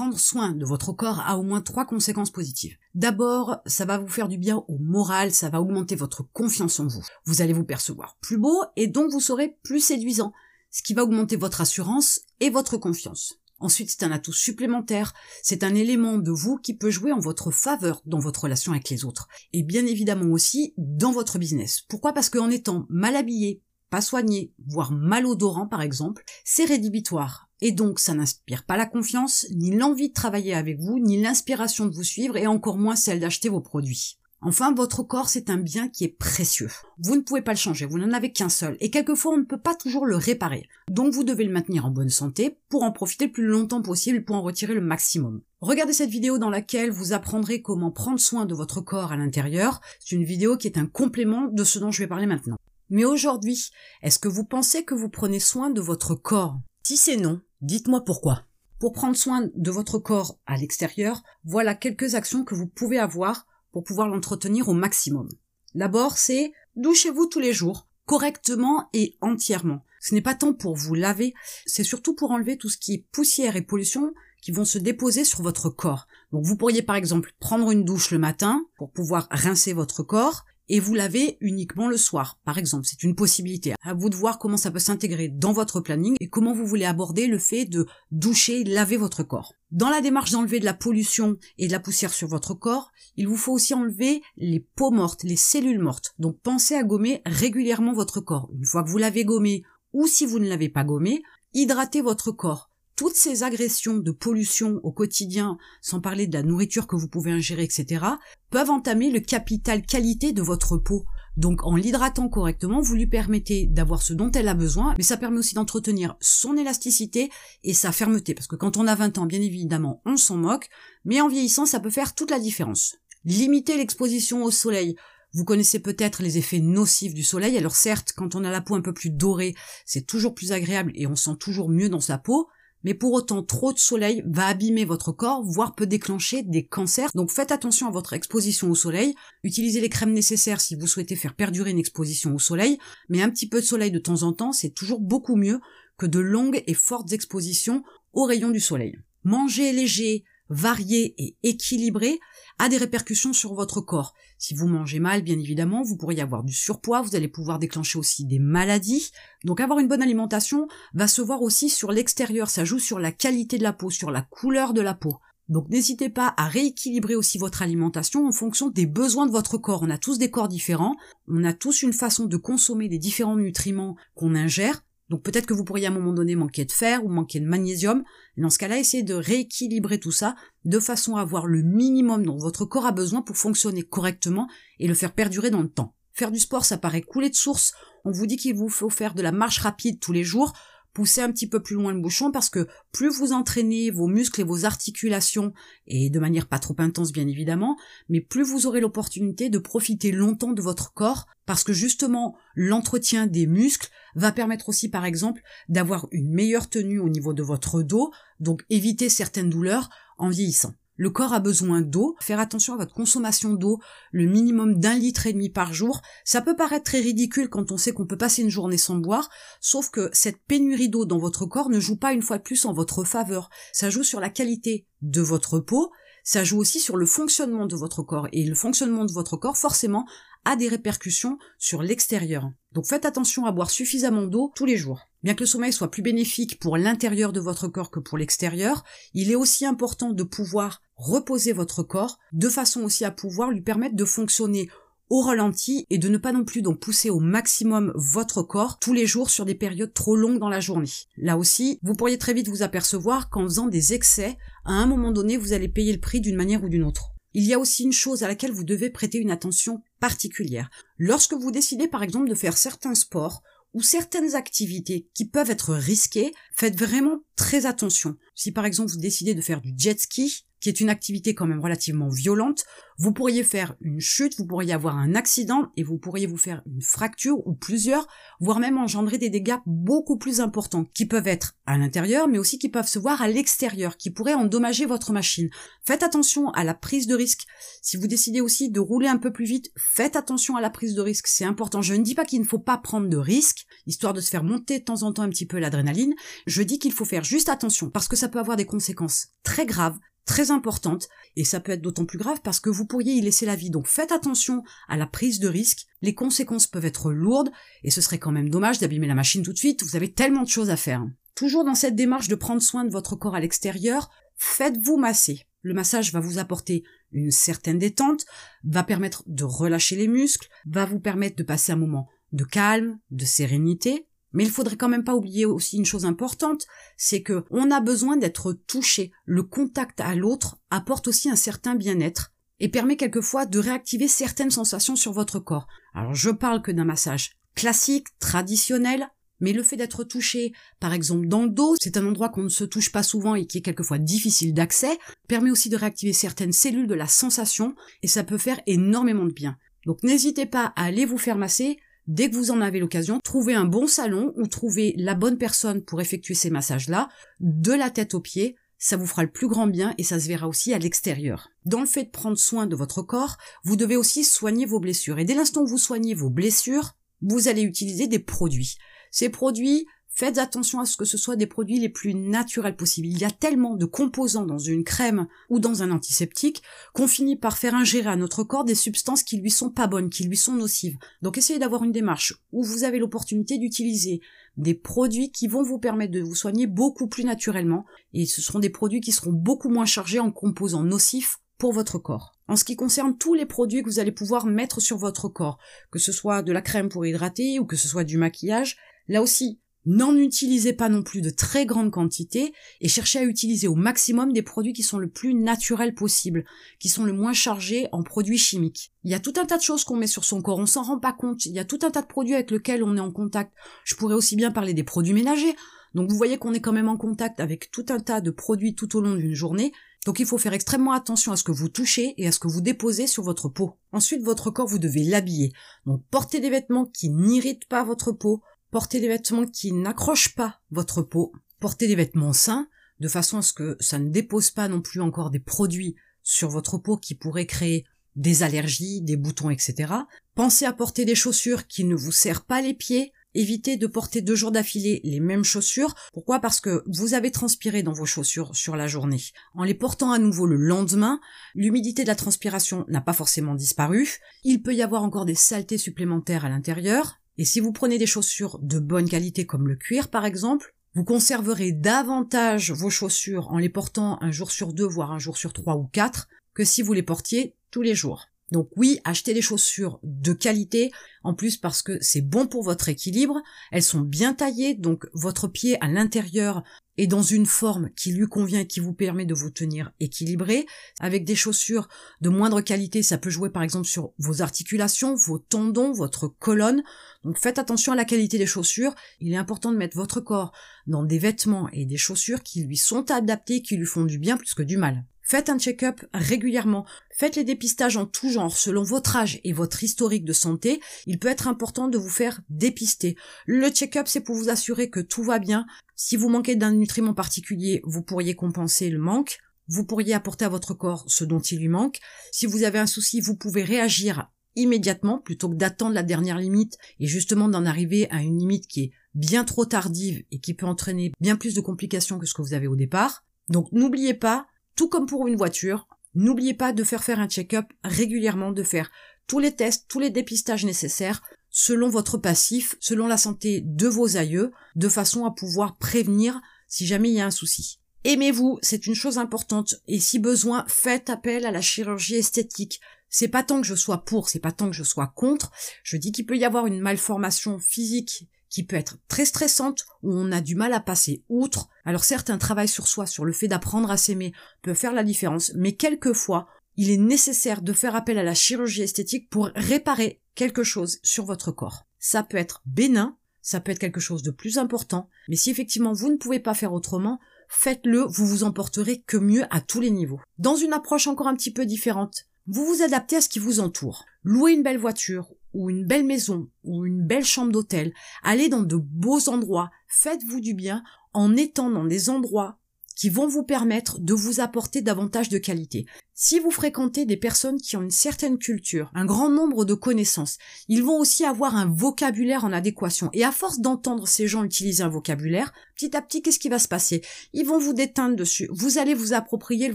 Prendre soin de votre corps a au moins trois conséquences positives. D'abord, ça va vous faire du bien au moral, ça va augmenter votre confiance en vous. Vous allez vous percevoir plus beau et donc vous serez plus séduisant, ce qui va augmenter votre assurance et votre confiance. Ensuite, c'est un atout supplémentaire, c'est un élément de vous qui peut jouer en votre faveur dans votre relation avec les autres. Et bien évidemment aussi dans votre business. Pourquoi? Parce qu'en étant mal habillé, pas soigné, voire malodorant par exemple, c'est rédhibitoire. Et donc ça n'inspire pas la confiance, ni l'envie de travailler avec vous, ni l'inspiration de vous suivre, et encore moins celle d'acheter vos produits. Enfin, votre corps, c'est un bien qui est précieux. Vous ne pouvez pas le changer, vous n'en avez qu'un seul, et quelquefois on ne peut pas toujours le réparer. Donc vous devez le maintenir en bonne santé pour en profiter le plus longtemps possible pour en retirer le maximum. Regardez cette vidéo dans laquelle vous apprendrez comment prendre soin de votre corps à l'intérieur. C'est une vidéo qui est un complément de ce dont je vais parler maintenant. Mais aujourd'hui, est-ce que vous pensez que vous prenez soin de votre corps? Si c'est non, dites-moi pourquoi. Pour prendre soin de votre corps à l'extérieur, voilà quelques actions que vous pouvez avoir pour pouvoir l'entretenir au maximum. D'abord, c'est douchez-vous tous les jours, correctement et entièrement. Ce n'est pas tant pour vous laver, c'est surtout pour enlever tout ce qui est poussière et pollution qui vont se déposer sur votre corps. Donc vous pourriez par exemple prendre une douche le matin pour pouvoir rincer votre corps et vous lavez uniquement le soir, par exemple. C'est une possibilité. À vous de voir comment ça peut s'intégrer dans votre planning et comment vous voulez aborder le fait de doucher, laver votre corps. Dans la démarche d'enlever de la pollution et de la poussière sur votre corps, il vous faut aussi enlever les peaux mortes, les cellules mortes. Donc pensez à gommer régulièrement votre corps. Une fois que vous l'avez gommé ou si vous ne l'avez pas gommé, hydratez votre corps toutes ces agressions de pollution au quotidien, sans parler de la nourriture que vous pouvez ingérer, etc., peuvent entamer le capital qualité de votre peau. Donc en l'hydratant correctement, vous lui permettez d'avoir ce dont elle a besoin, mais ça permet aussi d'entretenir son élasticité et sa fermeté, parce que quand on a 20 ans, bien évidemment, on s'en moque, mais en vieillissant, ça peut faire toute la différence. Limiter l'exposition au soleil. Vous connaissez peut-être les effets nocifs du soleil, alors certes, quand on a la peau un peu plus dorée, c'est toujours plus agréable et on sent toujours mieux dans sa peau, mais pour autant trop de soleil va abîmer votre corps, voire peut déclencher des cancers. Donc faites attention à votre exposition au soleil, utilisez les crèmes nécessaires si vous souhaitez faire perdurer une exposition au soleil, mais un petit peu de soleil de temps en temps, c'est toujours beaucoup mieux que de longues et fortes expositions aux rayons du soleil. Mangez léger, varié et équilibré a des répercussions sur votre corps. Si vous mangez mal, bien évidemment, vous pourriez avoir du surpoids, vous allez pouvoir déclencher aussi des maladies. Donc avoir une bonne alimentation va se voir aussi sur l'extérieur, ça joue sur la qualité de la peau, sur la couleur de la peau. Donc n'hésitez pas à rééquilibrer aussi votre alimentation en fonction des besoins de votre corps. On a tous des corps différents, on a tous une façon de consommer des différents nutriments qu'on ingère, donc peut-être que vous pourriez à un moment donné manquer de fer ou manquer de magnésium. Et dans ce cas-là, essayez de rééquilibrer tout ça de façon à avoir le minimum dont votre corps a besoin pour fonctionner correctement et le faire perdurer dans le temps. Faire du sport, ça paraît couler de source. On vous dit qu'il vous faut faire de la marche rapide tous les jours poussez un petit peu plus loin le bouchon parce que plus vous entraînez vos muscles et vos articulations, et de manière pas trop intense bien évidemment, mais plus vous aurez l'opportunité de profiter longtemps de votre corps parce que justement l'entretien des muscles va permettre aussi par exemple d'avoir une meilleure tenue au niveau de votre dos, donc éviter certaines douleurs en vieillissant. Le corps a besoin d'eau. Faire attention à votre consommation d'eau, le minimum d'un litre et demi par jour. Ça peut paraître très ridicule quand on sait qu'on peut passer une journée sans boire, sauf que cette pénurie d'eau dans votre corps ne joue pas une fois de plus en votre faveur. Ça joue sur la qualité de votre peau, ça joue aussi sur le fonctionnement de votre corps. Et le fonctionnement de votre corps, forcément, a des répercussions sur l'extérieur. Donc faites attention à boire suffisamment d'eau tous les jours. Bien que le sommeil soit plus bénéfique pour l'intérieur de votre corps que pour l'extérieur, il est aussi important de pouvoir reposer votre corps de façon aussi à pouvoir lui permettre de fonctionner au ralenti et de ne pas non plus donc pousser au maximum votre corps tous les jours sur des périodes trop longues dans la journée. Là aussi, vous pourriez très vite vous apercevoir qu'en faisant des excès, à un moment donné, vous allez payer le prix d'une manière ou d'une autre. Il y a aussi une chose à laquelle vous devez prêter une attention particulière. Lorsque vous décidez par exemple de faire certains sports ou certaines activités qui peuvent être risquées, faites vraiment très attention. Si par exemple vous décidez de faire du jet ski, qui est une activité quand même relativement violente, vous pourriez faire une chute, vous pourriez avoir un accident et vous pourriez vous faire une fracture ou plusieurs, voire même engendrer des dégâts beaucoup plus importants qui peuvent être à l'intérieur mais aussi qui peuvent se voir à l'extérieur, qui pourraient endommager votre machine. Faites attention à la prise de risque. Si vous décidez aussi de rouler un peu plus vite, faites attention à la prise de risque, c'est important. Je ne dis pas qu'il ne faut pas prendre de risques, histoire de se faire monter de temps en temps un petit peu l'adrénaline. Je dis qu'il faut faire juste attention parce que ça peut avoir des conséquences très graves très importante, et ça peut être d'autant plus grave parce que vous pourriez y laisser la vie. Donc faites attention à la prise de risque, les conséquences peuvent être lourdes, et ce serait quand même dommage d'abîmer la machine tout de suite, vous avez tellement de choses à faire. Toujours dans cette démarche de prendre soin de votre corps à l'extérieur, faites-vous masser. Le massage va vous apporter une certaine détente, va permettre de relâcher les muscles, va vous permettre de passer un moment de calme, de sérénité, mais il faudrait quand même pas oublier aussi une chose importante, c'est que on a besoin d'être touché. Le contact à l'autre apporte aussi un certain bien-être et permet quelquefois de réactiver certaines sensations sur votre corps. Alors je parle que d'un massage classique, traditionnel, mais le fait d'être touché, par exemple dans le dos, c'est un endroit qu'on ne se touche pas souvent et qui est quelquefois difficile d'accès, permet aussi de réactiver certaines cellules de la sensation et ça peut faire énormément de bien. Donc n'hésitez pas à aller vous faire masser, Dès que vous en avez l'occasion, trouvez un bon salon ou trouvez la bonne personne pour effectuer ces massages-là, de la tête aux pieds, ça vous fera le plus grand bien et ça se verra aussi à l'extérieur. Dans le fait de prendre soin de votre corps, vous devez aussi soigner vos blessures. Et dès l'instant où vous soignez vos blessures, vous allez utiliser des produits. Ces produits, Faites attention à ce que ce soit des produits les plus naturels possibles. Il y a tellement de composants dans une crème ou dans un antiseptique qu'on finit par faire ingérer à notre corps des substances qui lui sont pas bonnes, qui lui sont nocives. Donc essayez d'avoir une démarche où vous avez l'opportunité d'utiliser des produits qui vont vous permettre de vous soigner beaucoup plus naturellement et ce seront des produits qui seront beaucoup moins chargés en composants nocifs pour votre corps. En ce qui concerne tous les produits que vous allez pouvoir mettre sur votre corps, que ce soit de la crème pour hydrater ou que ce soit du maquillage, là aussi, N'en utilisez pas non plus de très grandes quantités et cherchez à utiliser au maximum des produits qui sont le plus naturels possible, qui sont le moins chargés en produits chimiques. Il y a tout un tas de choses qu'on met sur son corps, on s'en rend pas compte. Il y a tout un tas de produits avec lesquels on est en contact. Je pourrais aussi bien parler des produits ménagers. Donc vous voyez qu'on est quand même en contact avec tout un tas de produits tout au long d'une journée. Donc il faut faire extrêmement attention à ce que vous touchez et à ce que vous déposez sur votre peau. Ensuite, votre corps, vous devez l'habiller. Donc portez des vêtements qui n'irritent pas votre peau, Portez des vêtements qui n'accrochent pas votre peau. Portez des vêtements sains, de façon à ce que ça ne dépose pas non plus encore des produits sur votre peau qui pourraient créer des allergies, des boutons, etc. Pensez à porter des chaussures qui ne vous serrent pas les pieds. Évitez de porter deux jours d'affilée les mêmes chaussures. Pourquoi? Parce que vous avez transpiré dans vos chaussures sur la journée. En les portant à nouveau le lendemain, l'humidité de la transpiration n'a pas forcément disparu. Il peut y avoir encore des saletés supplémentaires à l'intérieur. Et si vous prenez des chaussures de bonne qualité comme le cuir par exemple, vous conserverez davantage vos chaussures en les portant un jour sur deux, voire un jour sur trois ou quatre, que si vous les portiez tous les jours. Donc oui, achetez des chaussures de qualité, en plus parce que c'est bon pour votre équilibre, elles sont bien taillées, donc votre pied à l'intérieur est dans une forme qui lui convient et qui vous permet de vous tenir équilibré. Avec des chaussures de moindre qualité, ça peut jouer par exemple sur vos articulations, vos tendons, votre colonne. Donc faites attention à la qualité des chaussures. Il est important de mettre votre corps dans des vêtements et des chaussures qui lui sont adaptés, qui lui font du bien plus que du mal. Faites un check-up régulièrement. Faites les dépistages en tout genre selon votre âge et votre historique de santé. Il peut être important de vous faire dépister. Le check-up, c'est pour vous assurer que tout va bien. Si vous manquez d'un nutriment particulier, vous pourriez compenser le manque. Vous pourriez apporter à votre corps ce dont il lui manque. Si vous avez un souci, vous pouvez réagir immédiatement plutôt que d'attendre la dernière limite et justement d'en arriver à une limite qui est bien trop tardive et qui peut entraîner bien plus de complications que ce que vous avez au départ. Donc n'oubliez pas, tout comme pour une voiture, n'oubliez pas de faire faire un check-up régulièrement, de faire tous les tests, tous les dépistages nécessaires selon votre passif, selon la santé de vos aïeux, de façon à pouvoir prévenir si jamais il y a un souci. Aimez-vous, c'est une chose importante, et si besoin, faites appel à la chirurgie esthétique. C'est pas tant que je sois pour, c'est pas tant que je sois contre. Je dis qu'il peut y avoir une malformation physique qui peut être très stressante, où on a du mal à passer outre. Alors certes, un travail sur soi, sur le fait d'apprendre à s'aimer, peut faire la différence, mais quelquefois, il est nécessaire de faire appel à la chirurgie esthétique pour réparer quelque chose sur votre corps. Ça peut être bénin, ça peut être quelque chose de plus important, mais si effectivement vous ne pouvez pas faire autrement, faites-le, vous vous emporterez que mieux à tous les niveaux. Dans une approche encore un petit peu différente, vous vous adaptez à ce qui vous entoure. Louez une belle voiture ou une belle maison ou une belle chambre d'hôtel. Allez dans de beaux endroits. Faites-vous du bien en étant dans des endroits qui vont vous permettre de vous apporter davantage de qualité. Si vous fréquentez des personnes qui ont une certaine culture, un grand nombre de connaissances, ils vont aussi avoir un vocabulaire en adéquation. Et à force d'entendre ces gens utiliser un vocabulaire, petit à petit, qu'est-ce qui va se passer? Ils vont vous déteindre dessus. Vous allez vous approprier le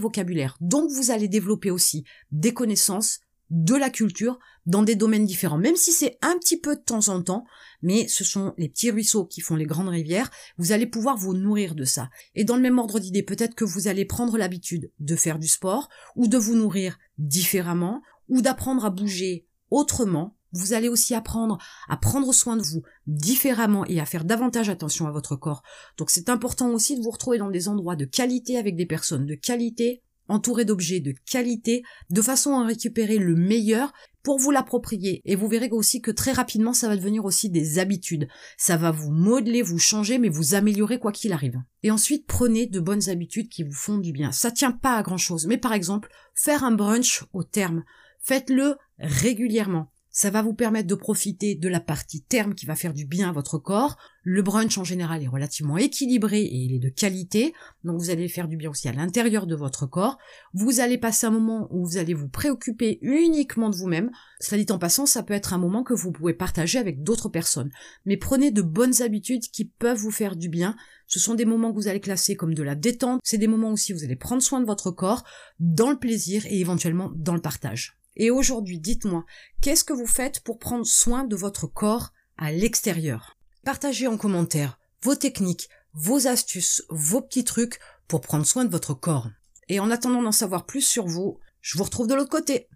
vocabulaire. Donc vous allez développer aussi des connaissances, de la culture dans des domaines différents, même si c'est un petit peu de temps en temps, mais ce sont les petits ruisseaux qui font les grandes rivières, vous allez pouvoir vous nourrir de ça. Et dans le même ordre d'idée, peut-être que vous allez prendre l'habitude de faire du sport, ou de vous nourrir différemment, ou d'apprendre à bouger autrement. Vous allez aussi apprendre à prendre soin de vous différemment et à faire davantage attention à votre corps. Donc c'est important aussi de vous retrouver dans des endroits de qualité avec des personnes de qualité entouré d'objets de qualité, de façon à récupérer le meilleur pour vous l'approprier. Et vous verrez aussi que très rapidement, ça va devenir aussi des habitudes. Ça va vous modeler, vous changer, mais vous améliorer quoi qu'il arrive. Et ensuite, prenez de bonnes habitudes qui vous font du bien. Ça tient pas à grand chose. Mais par exemple, faire un brunch au terme. Faites-le régulièrement. Ça va vous permettre de profiter de la partie terme qui va faire du bien à votre corps. Le brunch en général est relativement équilibré et il est de qualité, donc vous allez faire du bien aussi à l'intérieur de votre corps. Vous allez passer un moment où vous allez vous préoccuper uniquement de vous-même. Cela dit en passant, ça peut être un moment que vous pouvez partager avec d'autres personnes. Mais prenez de bonnes habitudes qui peuvent vous faire du bien. Ce sont des moments que vous allez classer comme de la détente. C'est des moments aussi où vous allez prendre soin de votre corps, dans le plaisir et éventuellement dans le partage. Et aujourd'hui, dites-moi, qu'est-ce que vous faites pour prendre soin de votre corps à l'extérieur? Partagez en commentaire vos techniques, vos astuces, vos petits trucs pour prendre soin de votre corps. Et en attendant d'en savoir plus sur vous, je vous retrouve de l'autre côté.